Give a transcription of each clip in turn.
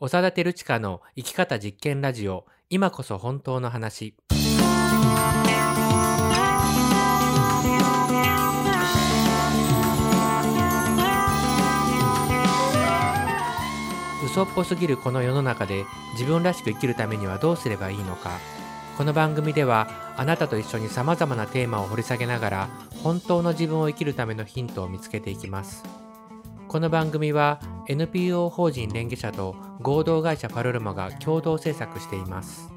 長田照親の生き方実験ラジオ。今こそ本当の話。嘘っぽすぎるこの世の中で自分らしく生きるためにはどうすればいいのか。この番組ではあなたと一緒にさまざまなテーマを掘り下げながら本当の自分を生きるためのヒントを見つけていきます。この番組は NPO 法人連携者と合同会社パルルマが共同制作しています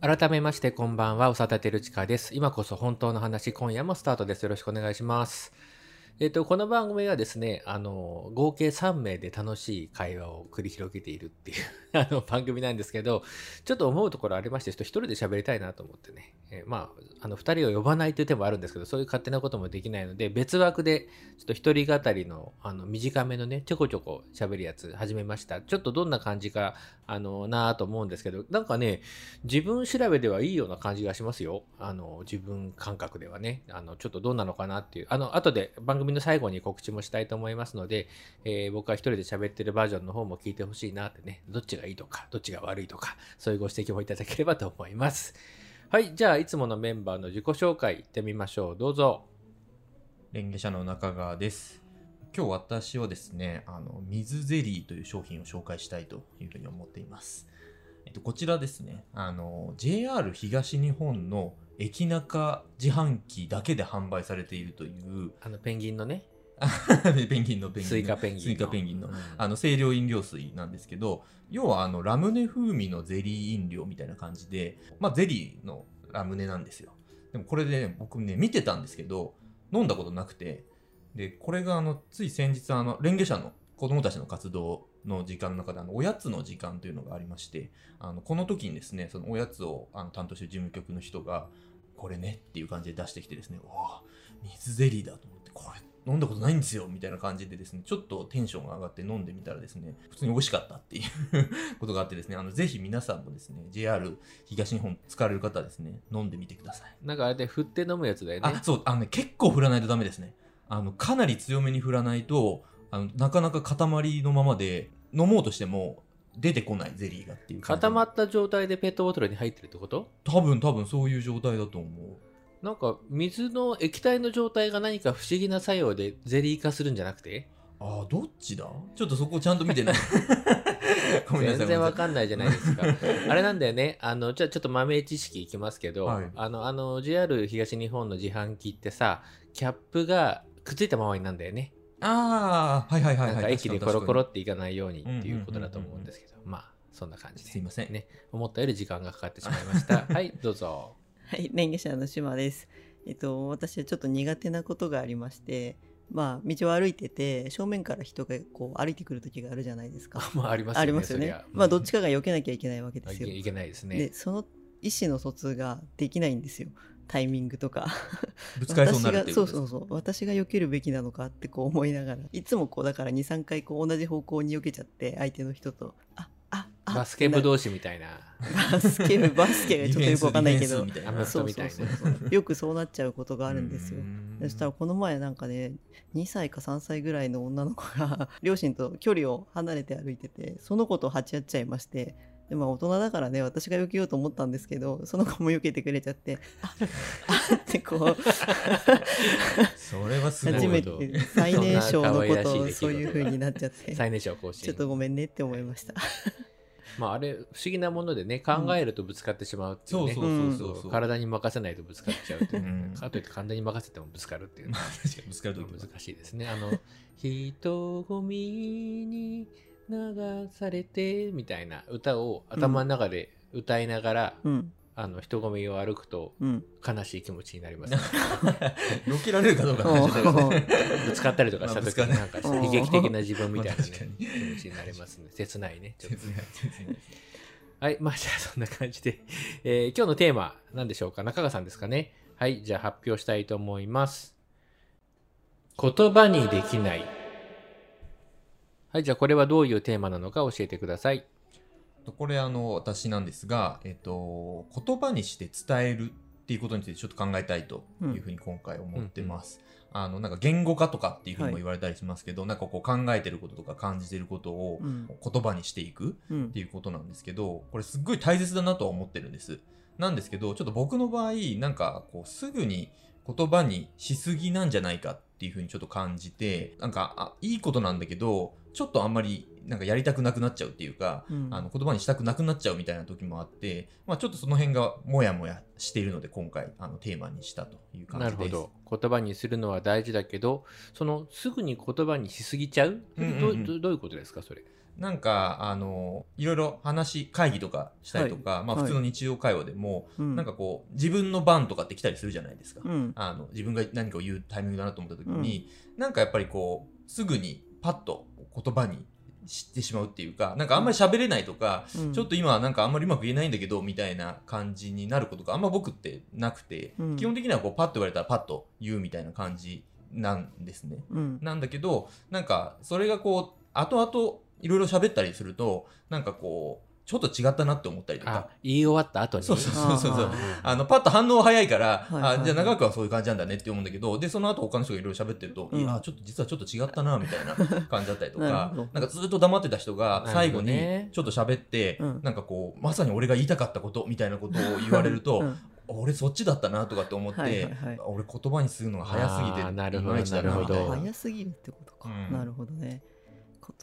改めましてこんばんは、おさたてるちかです。今こそ本当の話、今夜もスタートです。よろしくお願いします。えっ、と、この番組はですね、あの、合計3名で楽しい会話を繰り広げているっていう あの番組なんですけど、ちょっと思うところありまして、ちょっと一人で喋りたいなと思ってね、えーまあ、あの、二人を呼ばないという手もあるんですけど、そういう勝手なこともできないので、別枠で、ちょっと一人語りの、あの、短めのね、ちょこちょこ喋るやつ始めました。ちょっとどんな感じか、あの、なぁと思うんですけど、なんかね、自分調べではいいような感じがしますよ。あの、自分感覚ではね。あの、ちょっとどうなのかなっていう。あの、後で番組の最後に告知もしたいと思いますので、えー僕は一人で喋ってるバージョンの方も聞いてほしいなってね。どっちがいいとか、どっちが悪いとか、そういうご指摘もいただければと思います。はい。じゃあ、いつものメンバーの自己紹介いってみましょう。どうぞ。レンゲ社の中川です。今日私はですね、あの、水ゼリーという商品を紹介したいというふうに思っています。えっと、こちらですね、あの、JR 東日本の駅中自販機だけで販売されているという、あの、ペンギンのね、ペンギンのペンギンの。スイカペンギンの。スイカペンギンのうん。あの、清涼飲料水なんですけど、要はあの、ラムネ風味のゼリー飲料みたいな感じで、まあ、ゼリーのラムネなんですよ。でもこれで、ね、僕ね、見てたんですけど、飲んだことなくて、で、これがあの、つい先日、あの、レンゲ社の子供たちの活動の時間の中で、あの、おやつの時間というのがありまして、あの、この時にですね、そのおやつをあの担当してる事務局の人が、これねっていう感じで出してきてですね、おお水ゼリーだと思って、これ飲んだことないんですよみたいな感じでですね、ちょっとテンションが上がって飲んでみたらですね、普通に美味しかったっていうことがあってですね、あの、ぜひ皆さんもですね、JR 東日本使われる方はですね、飲んでみてください。なんかあれで振って飲むやつだよねあ、。そう、あのね、結構振らないとダメですね。あの、かなり強めに振らないと、あの、なかなか塊のままで、飲もうとしても出てこないゼリーがっていう。固まった状態でペットボトルに入ってるってこと？多分多分そういう状態だと思う。なんか水の液体の状態が何か不思議な作用でゼリー化するんじゃなくて？ああ、どっちだ？ちょっとそこちゃんと見てない。全然わんかんないじゃないですか。あれなんだよね。あの、じゃあちょっと豆知識いきますけど、はいあの、あの、JR 東日本の自販機ってさ、キャップがくっついたままになんだよね。ああ、はいはいはいはい。なんか駅でコロコロっていかないようにっていうことだと思うんですけど、まあ、そんな感じで。にすいません。ね、思ったより時間がかかってしまいました。はい、どうぞ。はい、レンゲ社の島です。えっと、私はちょっと苦手なことがありまして、まあ、道を歩いてて、正面から人がこう歩いてくる時があるじゃないですか。まあ、ありますよね。ありますよねそりゃ。まあ、どっちかが避けなきゃいけないわけうんですよ。いけないですね。で、その意思の疎通ができないんですよ。タイミングとか。ぶつかりそうになるっていうそうそうそう。私が避けるべきなのかってこう思いながら。いつもこうだから23回こう同じ方向に避けちゃって相手の人とあああバスケ部同士みたいな。バスケ部バスケがちょっとよくわかんないけど。そうそうそうよくそうなっちゃうことがあるんですよ。そしたらこの前なんかね2歳か3歳ぐらいの女の子が両親と距離を離れて歩いててその子と鉢合っちゃいましてでまあ大人だからね私が避けようと思ったんですけどその子も避けてくれちゃってああってこうそれはすごい。初めて最年少のことをそういう風になっちゃって最年少更新。ちょっとごめんねって思いましたまあ、あれ、不思議なものでね、考えるとぶつかってしまうっていうね。そうそうそうそう。体に任せないとぶつかっちゃうっていうう。んかといって体に任せてもぶつかるっていう。確かにぶつかるとき難しいですね。あの、人混みに流されてみたいな歌を頭の中で歌いながら、うんあの人混みを歩くとうん悲しい気持ちになります、ね。避けられるかどうかの話だけどねぶつかったりとかした時にまあなんかうん悲劇的な自分みたいな、ね、気持ちになりますね。切ないね。ちょっと切ない切ないはい。まあ、じゃあそんな感じで、えー今日のテーマ、何でしょうか？中川さんですかね？はい。じゃあ発表したいと思います。言葉にできない。はい。じゃあこれはどういうテーマなのか教えてください。とこれあの私なんですが、えっと、言葉にして伝えるっていうことについてちょっと考えたいというふうに今回思ってます。あのなんか言語化とかっていうふうにも言われたりしますけど、なんかこう考えてることとか感じてることをうん言葉にしていくうんっていうことなんですけど、これすっごい大切だなとは思ってるんです。なんですけど、ちょっと僕の場合、なんかこうすぐに言葉にしすぎなんじゃないかっていうふうにちょっと感じて、なんかあいいことなんだけど、ちょっとあんまりなんかやりたくなくなっちゃうっていうか、うん。あの言葉にしたくなくなっちゃうみたいな時もあって、まあ、ちょっとその辺がもやもやしているので今回あのテーマにしたという感じです。なるほど。言葉にするのは大事だけどそのすぐに言葉にしすぎちゃう,、うんうんうん。どうどうどういうことですか？それ。なんかあのいろいろ話会議とかしたりとか、まあ、はい普通の日常会話でも、うんなんかこう自分の番とかって来たりするじゃないですか。うん。あの自分が何かを言うタイミングだなと思った時に、なんかやっぱりこうすぐにパッと言葉にしてしまうっていうかなんかあんまり喋れないとか、うん。ちょっと今はなんかあんまりうまく言えないんだけどみたいな感じになることがあんま僕ってなくて、うん。基本的にはこうパッと言われたらパッと言うみたいな感じなんですね。うん。なんだけどなんかそれがこう後々いろいろ喋ったりするとなんかこうちょっと違ったなって思ったりとあか。言い終わった後に？そうそうそうそう。ああのパッと反応早いから、はいはい。はいあじゃあ長くはそういう感じなんだねって思うんだけどでその後他の人がいろいろ喋ってると、うん。いやちょっと実はちょっと違ったなみたいな感じだったりとなかなんかずっと黙ってた人が最後にちょっと喋って、うん。なんかこうまさに俺が言いたかったことみたいなことを言われると、うん。俺そっちだったなとかって思って、はいはいはい。俺言葉にするのが早すぎてなるほどなみたいな。るほど。な。早すぎるってことか、うん。なるほどね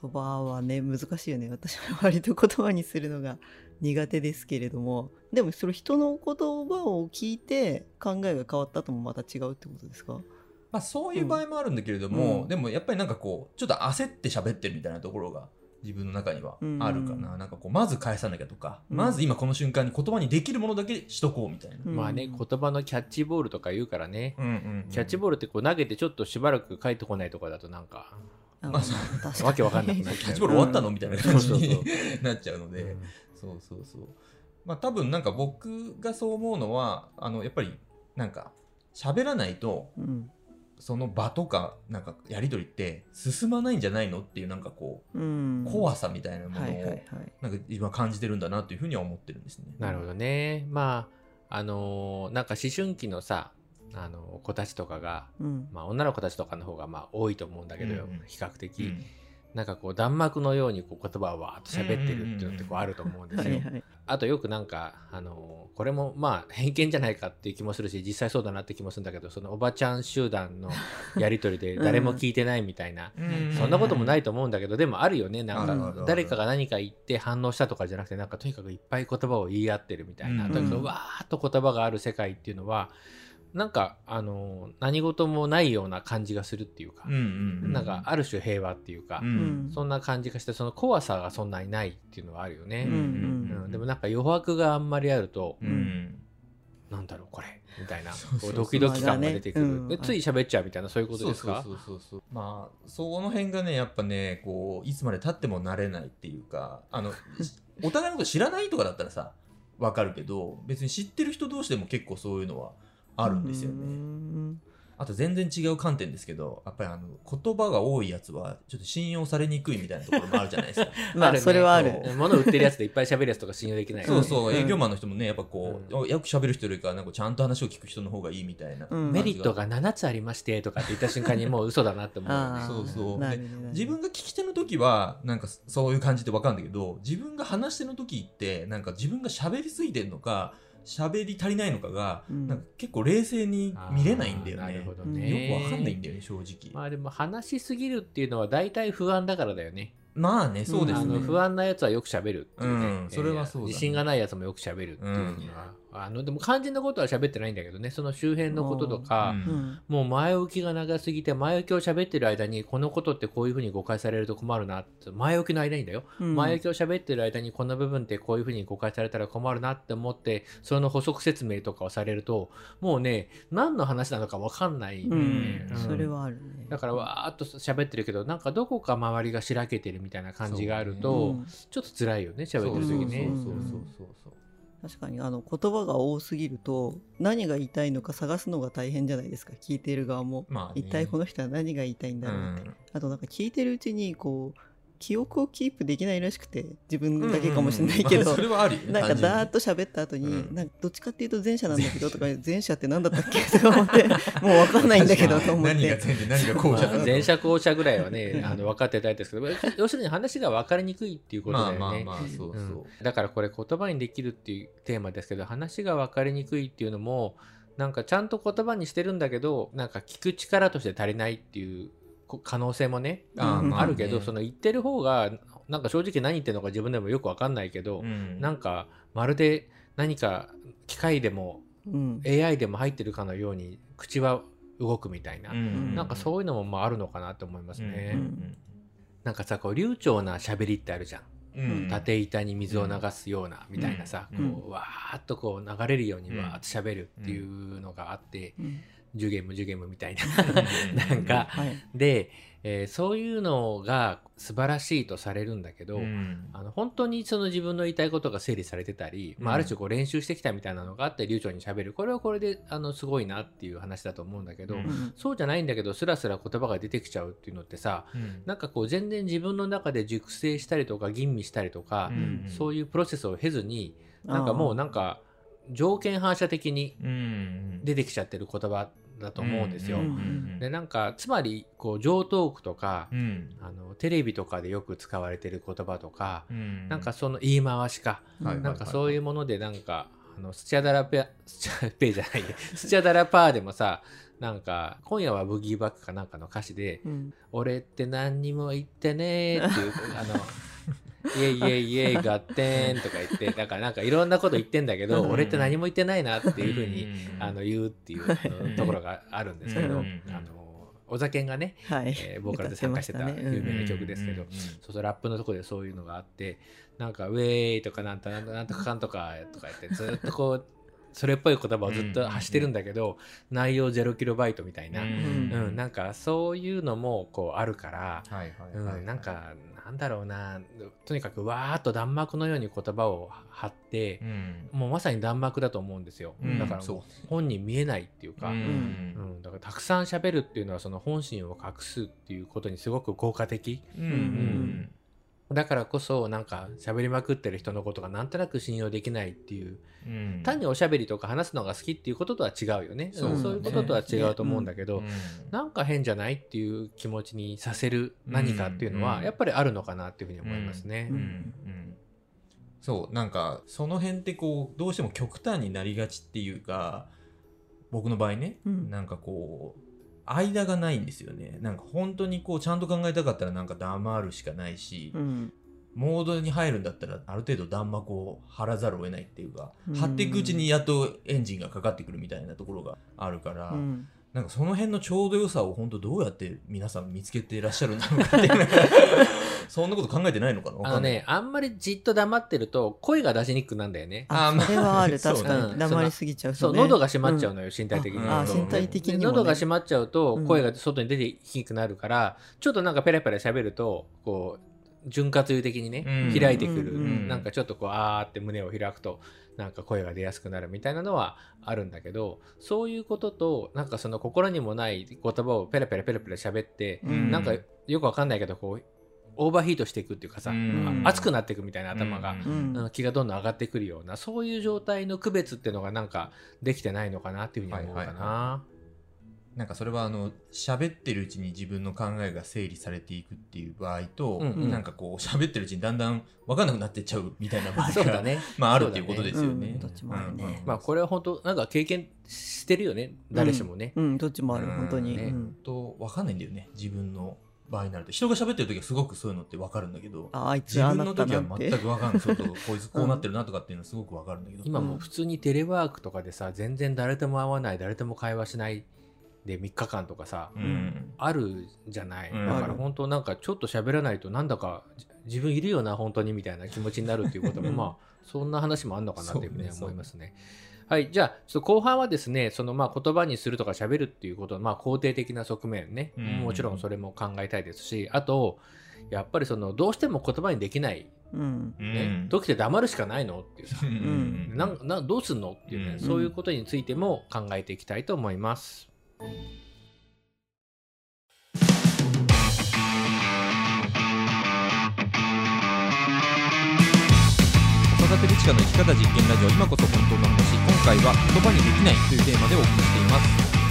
言葉はね難しいよね。私は割と言葉にするのが苦手ですけれども。でもそれ人の言葉を聞いて考えが変わったともまた違うってことですか？まあ、そういう場合もあるんだけれども、うん。でもやっぱりなんかこうちょっと焦って喋ってるみたいなところが自分の中にはあるかな、うん。なんかこうまず返さなきゃとか、うん。まず今この瞬間に言葉にできるものだけしとこうみたいな、うん。まあね言葉のキャッチボールとか言うからね、うんうんうん。キャッチボールってこう投げてちょっとしばらく帰ってこないとかだとなんか、あまあ確わけわかんなくなっキャッチボール終わったの、うんみたいな感じになっちゃうので、そうそうそう。まあ多分なんか僕がそう思うのはあのやっぱりなんか喋らないとうん。その場とかなんかやり取りって進まないんじゃないのっていうなんかこううん。怖さみたいなものを、なんか今感じてるんだなというふうには思ってるんですね。なるほどね。まああのーなんか思春期のさあの子たちとかが、うん。まあ、女の子たちとかの方がまあ多いと思うんだけど、うんうん。比較的、うん。なんかこう弾幕のようにこう言葉をわーっと喋ってるっていうのってこうあると思うんですよ。はいはい。あとよくなんか、あのこれもまあ偏見じゃないかっていう気もするし実際そうだなって気もするんだけどそのおばちゃん集団の やり取りで誰も聞いてないみたいな、そんなこともないと思うんだけどでもあるよね。なんか誰かが何か言って反応したとかじゃなくてなんかとにかくいっぱい言葉を言い合ってるみたいな、うん。とにかくわーっと言葉がある世界っていうのはなんかあの何事もないような感じがするっていうかうん、うんうん。なんかある種平和っていうか、うん。うんそんな感じがしてその怖さがそんなにないっていうのはあるよね。うんうんでもなんか余白があんまりあると、うん。なんだろうこれみたいなこうドキドキ感が出てくる、ねつい喋っちゃうみたいなそういうことですか？そうそうそうそう。まあその辺がねやっぱねこういつまで経っても慣れないっていうかあのお互いのこと知らないとかだったらさわかるけど別に知ってる人同士でも結構そういうのはあるんですようね。んあと全然違う観点ですけどやっぱりあの言葉が多いやつはちょっと信用されにくいみたいなところもあるじゃないですか。まあそれはある。物売ってるやつでいっぱい喋るやつとか信用できない。よね、そう。そう、うん営業マンの人もねやっぱこう、うよく喋る人よりかはなんかちゃんと話を聞く人の方がいいみたいな、うん。メリットが7つありましてとかって言った瞬間にもう嘘だなって思うよね。そうそう自分が聞き手の時はなんかそう。いう感じで分かるんだけど自分が話し手の時ってなんか自分が喋りすぎてるのか喋り足りないのかが、うん。なんか結構冷静に見れないんだよね。ね。よく分かんないんだよね正直。まあでも話しすぎるっていうのは大体不安だからだよね。まあねそうですね、不安なやつはよく喋るっていうね、うんそれはそうだね。自信がないやつもよく喋るっていうのは、あのでも肝心なことは喋ってないんだけどね。その周辺のこととか、うん。うん。もう前置きが長すぎて前置きを喋ってる間にこのことってこういうふうに誤解されると困るなって。前置きの間にだよ、うん。前置きを喋ってる間にこの部分ってこういうふうに誤解されたら困るなって思ってその補足説明とかをされるともうね何の話なのか分かんない。ね、うん。ん。それはあるね。だからわーっと喋ってるけどなんかどこか周りがしらけてるみたいな感じがあるうと、ん。ちょっと辛いよね喋ってる時ね。そう。そうそうそうそう確かにあの言葉が多すぎると何が言いたいのか探すのが大変じゃないですか。聞いている側も、まあね。一体この人は何が言いたいんだろうって、あとなんか聞いてるうちにこう記憶をキープできないらしくて自分だけかもしれないけど、まあそれはあるよねなんか単純に。ダーッと喋った後に、うん。なんかどっちかっていうと前者なんだけどとか前者って何だったっけとか思って もう分かんないんだけどと思っ何がて。前で何が後者だまあ前者後者ぐらいはね、あの分かってたいですけど、要するに話が分かりにくいっていうことだよね。まあまあまあそうそう、うん。だからこれ言葉にできるっていうテーマですけど話が分かりにくいっていうのもなんかちゃんと言葉にしてるんだけどなんか聞く力として足りないっていうこ可能性もねああるけど、ねその言ってる方がなんか正直何言ってるのか自分でもよく分かんないけど、うん。なんかまるで何か機械でもうん。AI でも入ってるかのように口は動くみたいな、うん。なんかそういうのもまああるのかなと思いますね。うん。なんかさこう流暢な喋りってあるじゃん。うん。縦板に水を流すようなみたいなさ、うん。こうわーっとこう流れるようにうんわーっと喋るっていうのがあって、うんジュゲムジュゲムみたいな。うんなんかはい。で、えーそういうのが素晴らしいとされるんだけど、うん。あの本当にその自分の言いたいことが整理されてたり、まあ、うん。ある種こう練習してきたみたいなのがあって流暢に喋る。これはこれであのすごいなっていう話だと思うんだけど、うん。うんそうじゃないんだけどスラスラ言葉が出てきちゃうっていうのってさうん。なんかこう全然自分の中で熟成したりとか吟味したりとか、うん。そういうプロセスを経ずになんかもうなんか条件反射的にうん。出てきちゃってる言葉だと思うんですよ。うんうんでなんかつまりこう上トークとか、うん。あのテレビとかでよく使われてる言葉とか、うん。なんかその言い回しか、はいなんかそういうものでなんかあのスチャダラペア スチャペじゃないスチャダラパーでもさなんか今夜はブギーバックかなんかの歌詞でうん「俺って何にも言ってねー」っていうあのイエイイエイイエイガッテンとか言ってだからなんかいろんなこと言ってんだけど、うん。俺って何も言ってないなっていうふうに、うん。あの言うっていうところがあるんですけど、うん。あのお酒がね、はい。えーボーカルで参加してた有名な曲ですけど、うん。うん。そうそうラップのところでそういうのがあってなんか「ウェイ」とかなんとなんとなんとかかんとかとか言ってずっとこうそれっぽい言葉をずっと発してるんだけど、内容0キロバイトみたいな、ううん。んなんかそういうのもこうあるから、はいはいはい。うん、なんかなんだろうな。とにかくわーっと弾幕のように言葉を張ってう、ん。もうまさに弾幕だと思うんですよ、うんだから本人見えないっていうか、ううん。んだからたくさん喋るっていうのはその本心を隠すっていうことにすごく効果的。うん。うんだからこそなんか喋りまくってる人のことがなんとなく信用できないっていううん。単におしゃべりとか話すのが好きっていうこととは違うよね。そううんそういうこととは違うと思うんだけど、うん。なんか変じゃないっていう気持ちにさせる何かっていうのはうん。やっぱりあるのかなっていうふうに思いますね。そうなんかその辺ってこうどうしても極端になりがちっていうか僕の場合ね、うん。なんかこう間がないんですよね。なんか本当にこうちゃんと考えたかったらなんか黙るしかないし、うん。モードに入るんだったらある程度弾幕を張らざるを得ないっていうか、うん。張っていくうちにやっとエンジンがかかってくるみたいなところがあるから、うん。なんかその辺のちょうど良さを本当どうやって皆さん見つけていらっしゃるんだろうかっていう そんなこと考えてないのかな？わあのねあんまりじっと黙ってると声が出しにくくなるんだよね。ああまあそれはある確かうん。に黙りすぎちゃうそうね喉が閉まっちゃうのよ、身体的に。あ身体的でに喉が閉まっちゃうとうん。声が外に出てきにくくなるから、ちょっとなんかペラペラ喋るとこう潤滑油的にね、うん。開いてくる、うん。なんかちょっとこうあーって胸を開くとなんか声が出やすくなるみたいなのはあるんだけどそういうこととなんかその心にもない言葉をペラペラペラペラ喋って、うん。なんかよくわかんないけどこうオーバーヒートしていくっていうかさ、うん。あ熱くなっていくみたいな頭が、うん。うん。気がどんどん上がってくるようなそういう状態の区別っていうのがなんかできてないのかなっていうふうに思うかな。はいはなんかそれはあの喋ってるうちに自分の考えが整理されていくっていう場合と、うんうん。なんかこう喋ってるうちにだんだん分かんなくなってっちゃうみたいな場合が、ね。まああるっていうことですよね。うん。どっちもあるね。うんうんまあこれは本当なんか経験してるよね。誰しもね。うん。どっちもある。うん本当に。ねうん。と分かんないんだよね。自分の場合になると人が喋ってる時はすごくそういうのって分かるんだけどああいつ自分の時は全く分かんない。そうそうこいつこうなってるなとかっていうのはすごく分かるんだけど、今もう普通にテレワークとかでさ全然誰とも会わない誰とも会話しないで3日間とかさ、うん。あるじゃない、うん。だから本当なんかちょっと喋らないとなんだかじ自分いるよな本当にみたいな気持ちになるっていうこともうん。まあそんな話もあんのかなっていうふうに思いますね。はい、じゃあちょっと後半はですねそのまあ言葉にするとか喋るっていうことのまあ肯定的な側面ね、うん。もちろんそれも考えたいですしあとやっぱりそのどうしても言葉にできない、うん。ね時って黙るしかないのっていうさ。うん。うん。なんなどうすんのっていうね、うん。そういうことについても考えていきたいと思います。テルチカの生き方実験ラジオ今こそ本当の話今回は言葉にできないというテーマでお送りしています。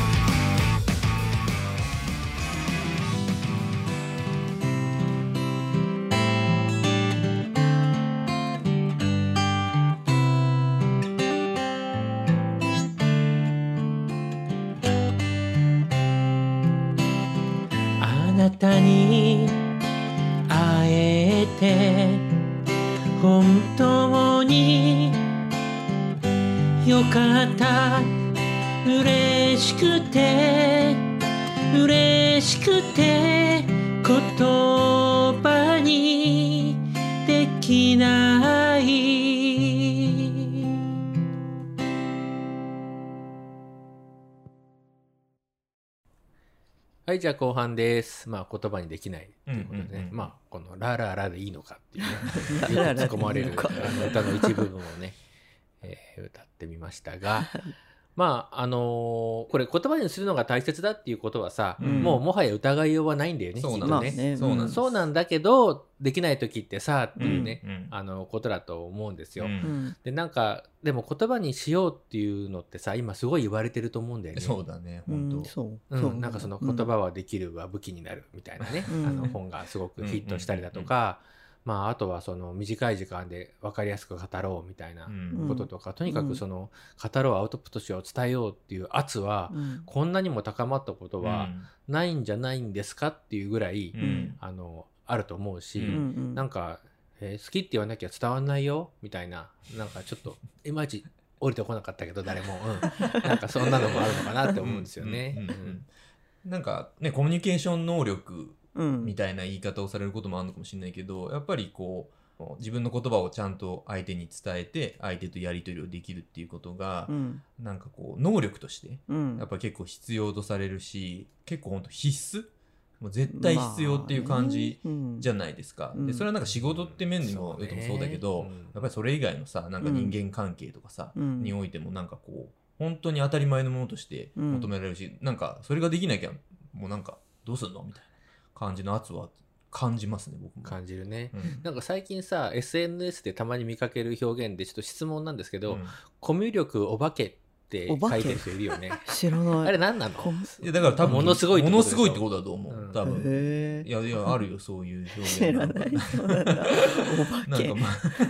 はい、じゃあ後半です。まあ言葉にできない。ということでね、うんうんうんまあこのラララでいいのかっていうね、突っ込まれるあの歌の一部分をね、えー歌ってみましたが、まああのーこれ言葉にするのが大切だっていうことはさ、うん。もうもはや疑いようはないんだよね、そう。なんです、ね。そうなんです。そうなんだけど、できない時ってさっていうね、うんあのことだと思うんですよ。うん。うん。でなんかでも言葉にしようっていうのってさ今すごい言われてると思うんだよね。そうだねう本当、んそう。うん。そう。なんかその言葉はできるは武器になるみたいなね、うん。あの本がすごくヒットしたりだとか、まあ、あとはその短い時間で分かりやすく語ろうみたいなうん。こととか、とにかくその語ろうアウトプットしよう伝えようっていう圧は、うん。こんなにも高まったことはないんじゃないんですかっていうぐらい、うん。うんあのあると思うし、ううんうん。なんか、えー好きって言わなきゃ伝わんないよみたいななんかちょっといまいち降りてこなかったけど誰も、うん、なんかそんなのもあるのかなって思うんですよね。うんうんうんなんかねコミュニケーション能力うんみたいな言い方をされることもあるのかもしれないけどやっぱりこう自分の言葉をちゃんと相手に伝えて相手とやり取りをできるっていうことが、うん。なんかこう能力としてうん。やっぱ結構必要とされるし結構ほんと必須もう絶対必要っていう感じじゃんないですか、うん。でそれはなんか仕事って面にもそうね。言うともそうだけど、うん。やっぱりそれ以外のさなんか人間関係とかさ、うん。においてもなんかこう本当に当たり前のものとして求められるし、なんかそれができなきゃもうなんかどうすんのみたいな感じの圧は感じますね僕も。感じるね。うん。なんか最近さ SNS でたまに見かける表現でちょっと質問なんですけど、うん。コミュ力お化けって書いてる人いるよね。知らない。あれ何なの？いやだから多分ものすごいものすごいってことだと思う、うん。多分。へいやいやあるよそういう表現知らない。そうなんだ。お化け。なんかま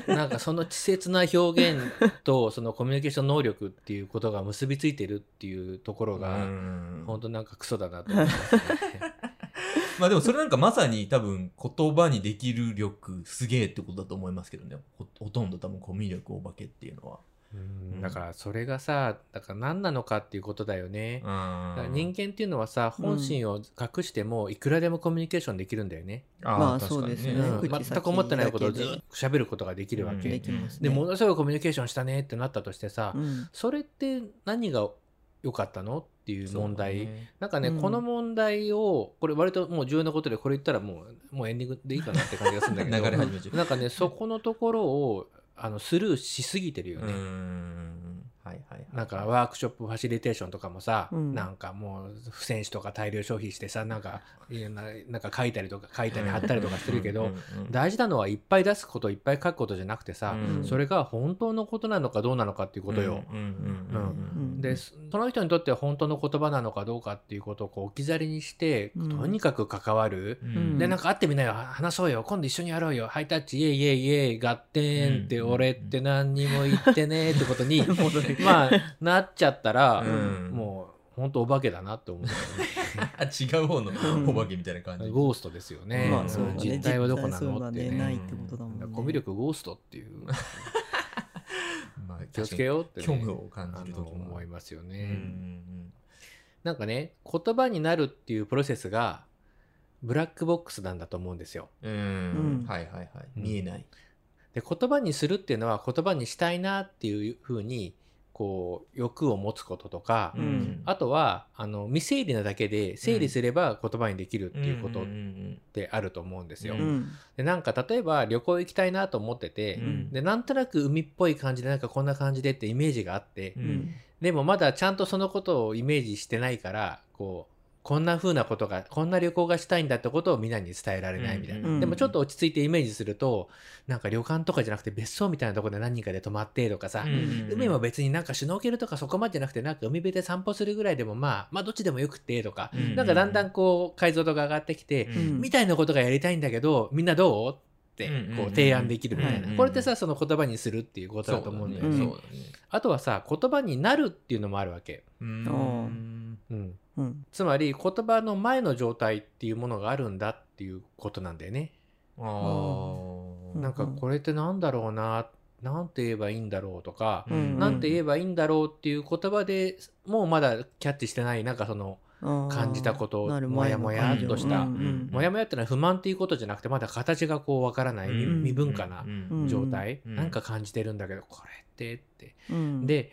あ。なんかその稚拙な表現とそのコミュニケーション能力っていうことが結びついてるっていうところが、うん。本当なんかクソだなと思いますね。まあでもそれなんかまさに多分言葉にできる力すげえってことだと思いますけどね。ほほとんど多分コミュ力お化けっていうのは。うん。だからそれがさだから何なのかっていうことだよね。人間間っていうのはさ本心を隠してもいくらでもコミュニケーションできるんだよね。まあそうですね。全く思ってないことを喋ることができるわけ。うんできますでねものすごいコミュニケーションしたねってなったとしてさ、うん。それって何が良かったのっていう問題、なんかね、うん。この問題をこれ割ともう重要なことでこれ言ったらもうもうエンディングでいいかなって感じがするんだけど。流れ始めちゃう。なんかねそこのところをあのスルーしすぎてるよね。んはいはいはい。なんかワークショップファシリテーションとかもさ、うん。なんかもう付箋紙とか大量消費してさなんかななんか書いたりとか書いたり貼ったりとかしてるけど、大事なのはいっぱい出すこといっぱい書くことじゃなくてさ、うん。それが本当のことなのかどうなのかっていうことよ。でそその人にとっては本当の言葉なのかどうかっていうことをこう置き去りにして、うん。とにかく関わる、うん。でなんか会ってみなよ。話そうよ。今度一緒にやろうよ。ハイタッチ。イエイイエイイエイ。合点って、うん。俺って何にも言ってねってことに 戻るまあなっちゃったら、うん。もう本当お化けだなって思う。んだよ違う方のお化けみたいな感じ。ねゴーストですよね、まあそうだね。実態はどこなのって。ねねないってことだもんね。コミュ力ゴーストっていう。まあ気をつけようって、ね、虚無を感じるあの時も思いますよね、うんうんなんかね言葉になるっていうプロセスがブラックボックスなんだと思うんですよ。うん。はいはいはい。うん。見えない。で言葉にするっていうのは言葉にしたいなっていうふうにこう欲を持つこととか、うん。あとはあの未整理なだけで整理すれば言葉にできるっていうことってあると思うんですよ。ううん。でなんか例えば旅行行きたいなと思ってて、うん。でなんとなく海っぽい感じでなんかこんな感じでってイメージがあって、でもまだちゃんとそのことをイメージしてないからこうこんな風なことがこんな旅行がしたいんだってことをみんなに伝えられないみたいな、うんでもちょっと落ち着いてイメージするとなんか旅館とかじゃなくて別荘みたいなところで何人かで泊まってとかさ、海も別になんかシュノーケルとかそこまでじゃなくてなんか海辺で散歩するぐらいでもまあまあどっちでもよくってとか、うん。なんかだんだんこう解像度が上がってきて、うん。みたいなことがやりたいんだけどみんなどう？ってうんこう提案できるみたいな、うんこれってさその言葉にするっていうことだと思うんだよね。うん。そうだね。あとはさ言葉になるっていうのもあるわけ。うん。うん、うん。つまり言葉の前の状態っていうものがあるんだっていうことなんだよね。あうん。なんかこれってなんだろうな、なんて言えばいいんだろうとか、うん。なんて言えばいいんだろうっていう言葉でもうまだキャッチしてないなんかその感感じたこともやもやっとした。うんモヤモヤってのは不満っていうことじゃなくてまだ形がこうわからない未うん未文化なうん状態、うん。なんか感じてるんだけどこれってって。うん。で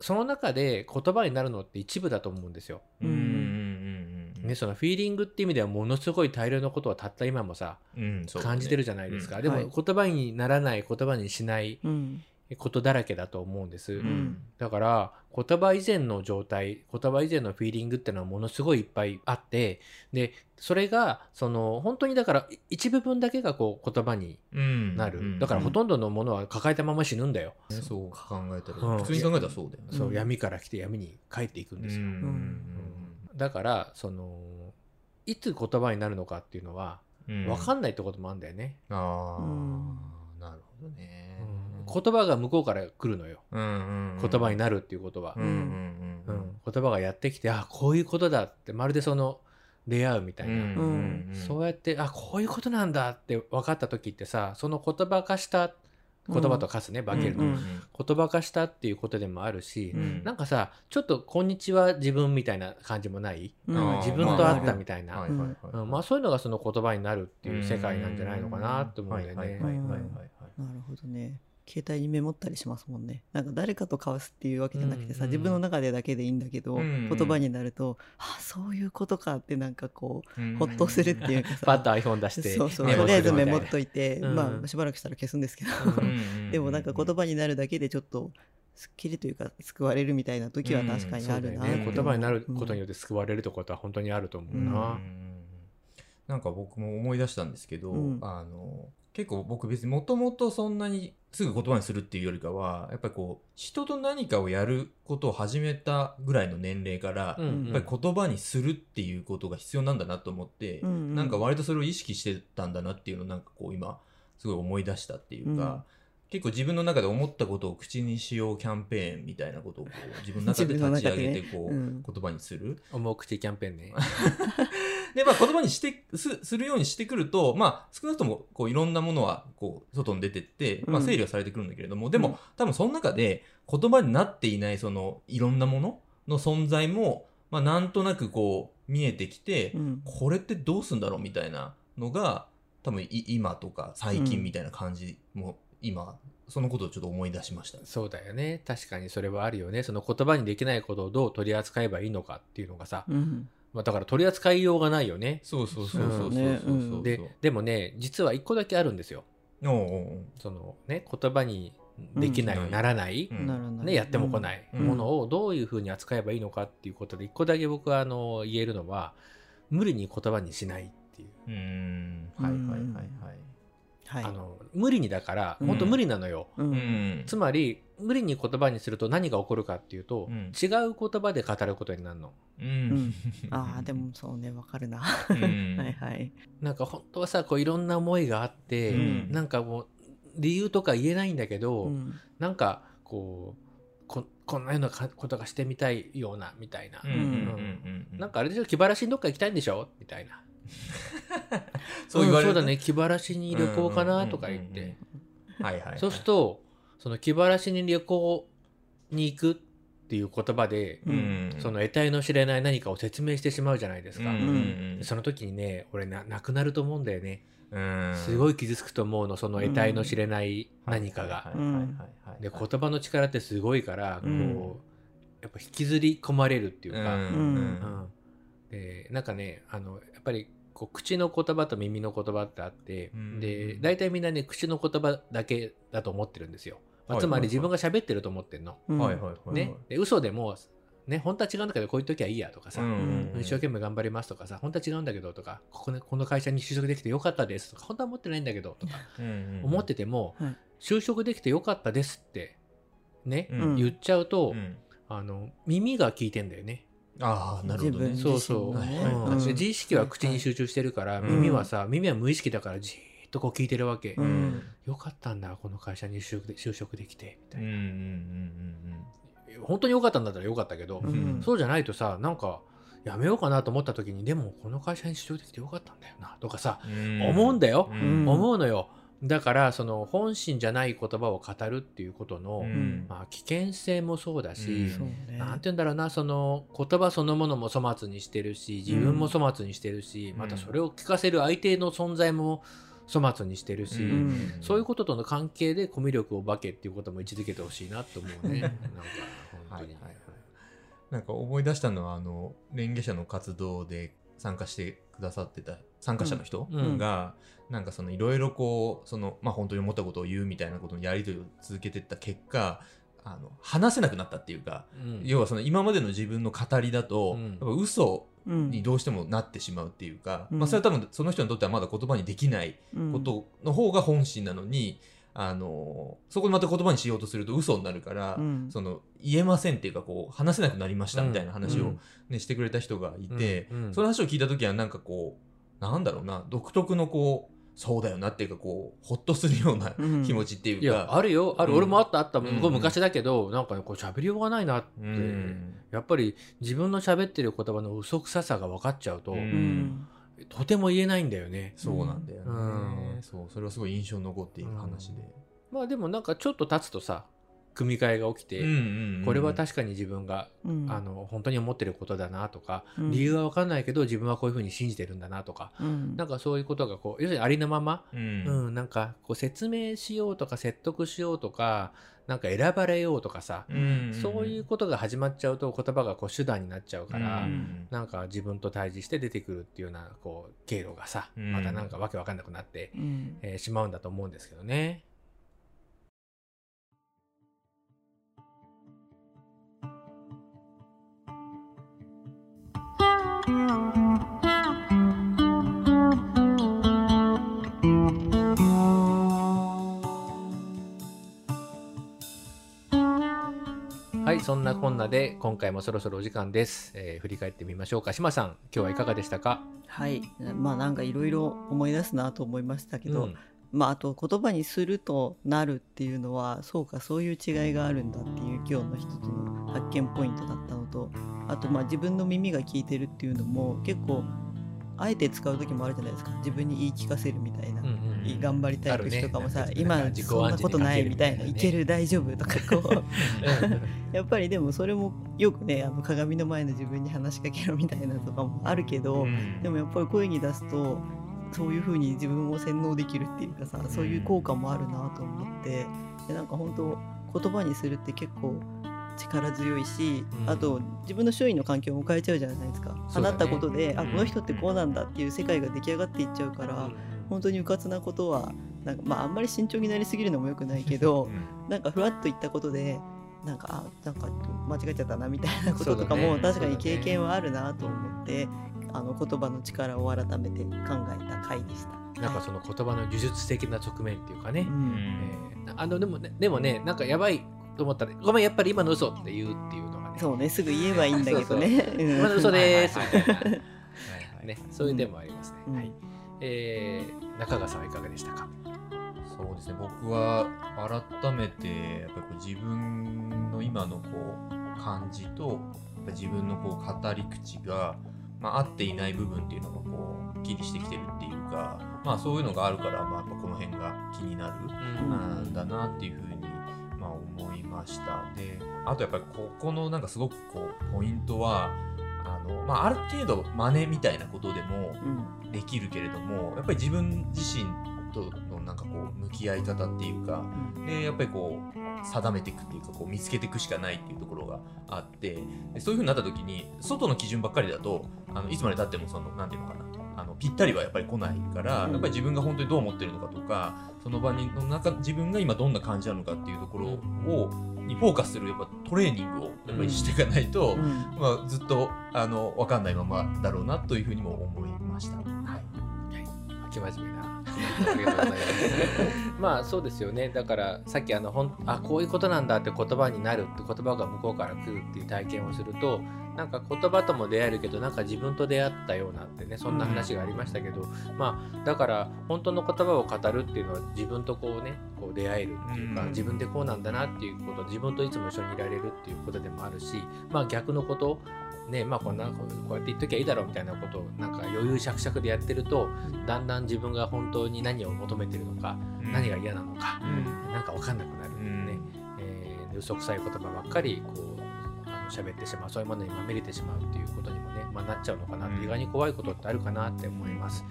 その中で言葉になるのって一部だと思うんですよ。ね、そのフィーリングって意味ではものすごい大量のことはたった今もさ感じてるじゃないですか、うん。でもはい。言葉にならない言葉にしないうんことだらけだと思うんです、うん。だから言葉以前の状態言葉以前のフィーリングってのはものすごいいっぱいあってでそれがその本当にだから一部分だけがこう言葉にうん。なる、うん。だからほとんどのものは抱えたまま死ぬんだよ、ねそう考えたうん。ら普通に考えたらそうだよね。そううん闇から来て闇に帰っていくんですよ、うん。だからそのいつ言葉になるのかっていうのはうん。分かんないってこともあるんだよね、ああうん。なるほどね言葉が向こうから来るのよ。うんうんうん。言葉になるっていうことはうん、うんうん。うん。言葉がやってきてあこういうことだってまるでその出会うみたいな、うんそうやってあこういうことなんだって分かった時ってさその言葉化した言葉と化すね、化けるの、うん言葉化したっていうことでもあるし、うん。なんかさちょっと「こんにちは自分」みたいな感じもない、うん。自分と会ったみたいな、まあ、そういうのがその言葉になるっていう世界なんじゃないのかなって思うん。だよね。なるほどね携帯にメモったりしますもんね。なんか誰かと交わすっていうわけじゃなくてさ、うん自分の中でだけでいいんだけど、うん言葉になるとあそういうことかってなんかこううん。ほっとするっていうかさ。パッと iPhone 出してそうそう。とりあえずメモっといて、うん。まあしばらくしたら消すんですけど、うんでもなんか言葉になるだけでちょっとすっきりというか救われるみたいな時は確かにあるなそうだよね、言葉になることによよって救われるってことは本当にあると思ううん。な。なんか僕も思い出したんですけど、うん。あの結構僕別にもともとそんなにすぐ言葉にするっていうよりかはやっぱりこう人と何かをやることを始めたぐらいの年齢から、うんうんやっぱり言葉にするっていうことが必要なんだなと思って、うんうんなんか割とそれを意識してたんだなっていうのをなんかこう今すごい思い出したっていうか、結構自分の中で思ったことを口にしようキャンペーンみたいなことをこう自分の中で立ち上げてこう、うん言葉にする。重口キャンペーンね。で、まあ言葉にして、す、するようにしてくると、まあ少なくともこういろんなものはこう外に出てって、まあうん整理はされてくるんだけれども、でも、うん多分その中で言葉になっていないそのいろんなものの存在も、まあなんとなくこう見えてきて、うんこれってどうすんだろうみたいなのが、多分い今とか最近みたいな感じも、今、そのことをちょっと思い出しました。そうだよね。確かにそれはあるよね。その言葉にできないことをどう取り扱えばいいのかっていうのがさ、うんまあ、だから取り扱いようがないよね。そうそうそうそうそう。で、でもね、実は一個だけあるんですよ。おうそのね、言葉にできない、うんならない、うんね、やっても来ないうんものをどういうふうに扱えばいいのかっていうことで、一個だけ僕はあの言えるのは、無理に言葉にしないっていう。うーん。はいはいはいはい。はいあの無理にだから、うん本当無理なのよ。ううんん。つまり、無理に言葉にすると何が起こるかっていうと、うん違う言葉で語ることになるの。ううんん。ああでもそうねわかるなはうん いはいなんか本当はさ、こういろんな思いがあって、うんなんかもう理由とか言えないんだけど、うんなんかこうこ、こんなようなかことがしてみたいような、みたいな。なんかあれでしょ気晴らしにどっか行きたいんでしょみたいな。そう言われるんそうだね、気晴らしに旅行かなとか言って。はいはい。そうすると、その気晴らしに旅行に行くっていう言葉で、うん、その得体の知れない何かを説明してしまうじゃないですか。うん。うんうん、その時にね、俺な、なくなると思うんだよね。うん、すごい傷つくと思うの、その得体の知れない何かが。で、言葉の力ってすごいから、こう、うんやっぱ引きずり込まれるっていうか、うん。うん。でなんかねあのやっぱりこう口の言葉と耳の言葉ってあって、うん。で大体みんなね口の言葉だけだと思ってるんですよ、つまり自分が喋ってると思ってるの、うん。はいはいはい。はい。ね。で嘘でもね本当は違うんだけどこういう時はいいやとかさ、うん。一生懸命頑張りますとかさ本当は違うんだけどとかここ,、ね、この会社に就職できてよかったですとか本当は思ってないんだけどとか思ってても、はい。就職できてよかったですってね、うん。言っちゃうと、うん。あの耳が聞いてんだよね。ああなるほどね。そうそう、自身のねうん。自意識は口に集中してるから、うん。耳はさ耳は無意識だからじーっとこう聞いてるわけ、うんよかったんだこの会社に就職で就職できてみたいうんうんな、本当によかったんだったらよかったけど、うん。うんうんそうじゃないとさなんかやめようかなと思った時にでもこの会社に就職できてよかったんだよなとかさ、うん。思うんだよ、うん。思うのよ。だからその本心じゃない言葉を語るっていうことの、うん。まあ、危険性もそうだし、うん。そうね。なんて言うんだろうなその言葉そのものも粗末にしてるし自分も粗末にしてるし、うん。またそれを聞かせる相手の存在も粗末にしてるし、ん。そういうこととの関係でコミュ力を化けっていうことも位置づけてほしいなと思うね。なんか本当に、はいはいはい。なんか思い出したのはあのレンゲ社の活動で参加してくださってた参加者の人うん。が、なんかそのいろいろこうそのまあ本当に思ったことを言うみたいなことのやり取りを続けてった結果あの話せなくなったっていうか、うん。要はその今までの自分の語りだと、うん。やっぱ嘘うんにどうしてもなってしまうっていうか、うん。まあ、それは多分その人にとってはまだ言葉にできないことの方が本心なのに、あのそこでまた言葉にしようとすると嘘になるから、うん。その言えませんっていうかこう話せなくなりましたみたいな話を、うん。ねしてくれた人がいて、その話を聞いた時はなんかこうなんだろうな独特のこうそうだよなっていうかこうほっとするようなうん。気持ちっていうか、いやあるよ。ある、うん。俺もあったあった、うん。これ昔だけどなんかねこう喋りようがないなって、うん。やっぱり自分の喋ってる言葉の嘘くささが分かっちゃうと、うん。うんとても言えないんだよね。そうなんだよね、うん。そう。それはすごい印象に残っている話で、まあでもなんかちょっと経つとさ組み替えが起きて、うんうんうんこれは確かに自分が、うん。あの本当に思ってることだなとか、うん。理由は分かんないけど自分はこういうふうに信じてるんだなとか、うん。なんかそういうことがこう要するにありのまま、ううんんなんかこう説明しようとか説得しようとかなんか選ばれようとかさ、うんそういうことが始まっちゃうと言葉がこう手段になっちゃうから、うん。なんか自分と対峙して出てくるっていうようなこう経路がさ、うん。またなんかわけわかんなくなって、うん。えーしまうんだと思うんですけどね。そんなこんなで今回もそろそろお時間です。えー振り返ってみましょうか。島さん、今日はいかがでしたか？はい。まあなんかいろいろ思い出すなと思いましたけど、うん。まああと言葉にするとなるっていうのはそうかそういう違いがあるんだっていう今日の一つの発見ポイントだったのとあとまあ自分の耳が聞いてるっていうのも結構あえて使う時もあるじゃないですか。自分に言い聞かせるみたい頑張りたい時とかもさ、ね。今そんなことないみたいな、いける大丈夫とかこう。やっぱりでもそれもよくねあの鏡の前の自分に話しかけろみたいなとかもあるけど、うん。でもやっぱり声に出すとそういう風に自分を洗脳できるっていうかさそういう効果もあるなと思ってでなんか本当言葉にするって結構力強いし、うん。あと自分の周囲の環境も変えちゃうじゃないですか、ね。放ったことで、あうん。この人ってこうなんだっていう世界が出来上がっていっちゃうから、本当にうかつなことはなんかまああんまり慎重になりすぎるのも良くないけどなんかふわっと言ったことでなんかあなんか間違えちゃったなみたいなこととかもね。確かに経験はあるなと思って、あの言葉の力を改めて考えた回でした。なんかその言葉の呪術的な側面っていうかね、うん。えーあのでもねでもねなんかやばいと思ったら「ごめんやっぱり今の嘘って言うっていうのがね。そうねすぐ言えばいいんだけどね。うん。今の嘘でーすみたいな、はいはい。ね、そういう点もありますね、うん。はいえー中川さんはいかがでしたか？そうですね。僕は改めてやっぱりこう自分の今のこう感じと自分のこう語り口が、まあ、合っていない部分っていうのがこうはっきりしてきてるっていうか、まあ、そういうのがあるから、まあ、やっぱこの辺が気になる、うん。だなっていうふうに、まあ、思いました。であとやっぱりここのなんかすごくこうポイントはあの、まあ、ある程度真似みたいなことでもうん。できるけれどもやっぱり自分自身とのなんかこう向き合い方っていうかでやっぱりこう定めていくっていうかこう見つけていくしかないっていうところがあってでそういうふうになった時に外の基準ばっかりだとあのいつまでたってもそのなんていうのかなあのぴったりはやっぱり来ないから、うん。やっぱり自分が本当にどう思ってるのかとかその場にの中自分が今どんな感じなのかっていうところをにフォーカスするやっぱトレーニングをやっぱりしていかないと、うん。まあ、ずっとあの分かんないままだろうなというふうにも思いました。はい。気真面目な。ありがとうございます。まあそうですよね。だからさっきあのほんあこういうことなんだって言葉になるって言葉が向こうから来るっていう体験をするとなんか言葉とも出会えるけどなんか自分と出会ったようなってねそんな話がありましたけど、まあだから本当の言葉を語るっていうのは自分とこうねこう出会えるっていうか、うん自分でこうなんだなっていうこと自分といつも一緒にいられるっていうことでもあるしまあ逆のことねまあこんなこうやって言っときゃいいだろうみたいなことをなんか余裕しゃくしゃくでやってるとだんだん自分が本当に何を求めてるのか、何が嫌なのか、なんか分かんなくなるっていうね、えーで嘘くさい言葉ばっかりこうあの喋ってしまうそういうものにまみれてしまうっていうことにもね、まあ、なっちゃうのかなって、意外に怖いことってあるかなって思います。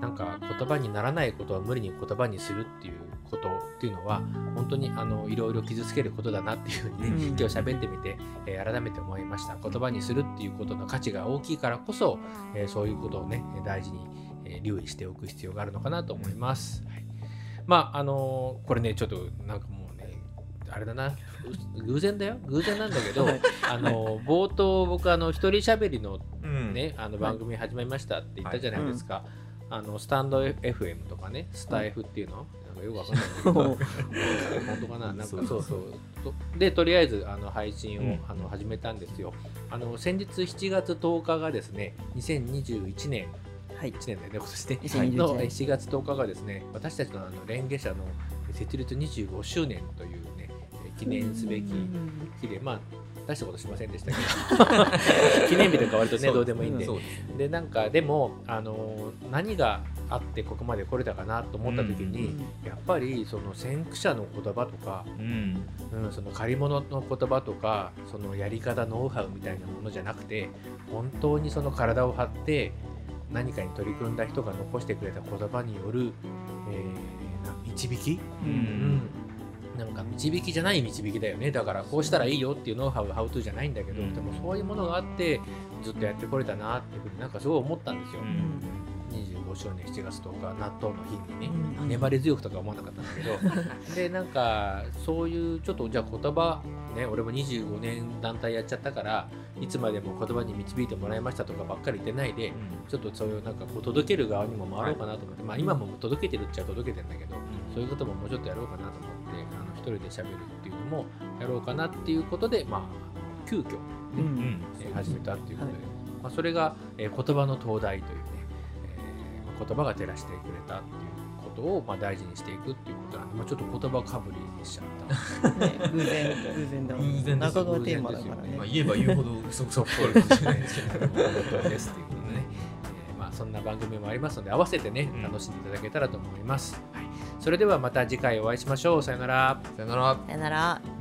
なんか言葉にならないことは無理に言葉にするっていうことっていうのは本当にあのいろいろ傷つけることだなっていうふうにね、うん。今日喋ってみて、えー改めて思いました。言葉にするっていうことの価値が大きいからこそ、えーそういうことをね大事に、えー留意しておく必要があるのかなと思います。はい、まああのーこれねちょっとなんかもうねあれだな。う偶然だよ。偶然なんだけど、はい。あのー冒頭僕あの一人喋りのうん。ね、あの番組始めましたって言ったじゃないですか。あのスタンド FM とかね、スタ F っていうの、かよくわかんないんだけど、本当かな、なんかそうそう。とで、とりあえずあの配信を、うん。あの始めたんですよ。あの先日7月10日がですね、2021年、はい。1年だよね、今年ね、2021の年7月10日がですね、私たちのあのレンゲ社の設立25周年というね、記念すべき日で、まあ、大したことしませんでしたけど、記念日とか割とね、どうでもいいんで。そうです。ねでなんかでもあの何があってここまで来れたかなと思った時に、やっぱりその先駆者の言葉とか、うん。うん、その借り物の言葉とかそのやり方ノウハウみたいなものじゃなくて本当にその体を張って何かに取り組んだ人が残してくれた言葉による、えーな導き、ううんん、なんか導きじゃない導きだよね。だからこうしたらいいよっていうノウハウハウトゥーじゃないんだけど、うん。でもそういうものがあってずっとやってこれたなっていうふうになんかすごい思ったんですよ。うん。25周年7月10日納豆の日にね、うん。粘り強くとか思わなかったんだけど。でなんかそういうちょっとじゃあ言葉ね俺も25年団体やっちゃったからいつまでも言葉に導いてもらいましたとかばっかり言ってないでちょっとそういうなん。かこう届ける側にも回ろうかなと思って、まあ今も届けてるっちゃ届けてんだけど、そういうことももうちょっとやろうかなと思って人で喋るっていうのもやろうかなっていうことでまあ急遽、ねうんうん。えー始めたっていうことで、はい。まあ、それが、えー言葉の灯台というね、えー言葉が照らしてくれたっていうことを、まあ、大事にしていくっていうことなんで、まあ、ちょっと言葉かぶりしちゃった。ね。偶然偶然だ偶然ですよ中川テーマだからね。まあ、言えば言うほど嘘くさっぽいかもしれないですけど本当ですっていうことでね、えーまあ、そんな番組もありますので合わせてねうん。楽しんでいただけたらと思います、はい、それではまた次回お会いしましょう。さよなら。さよなら。さよなら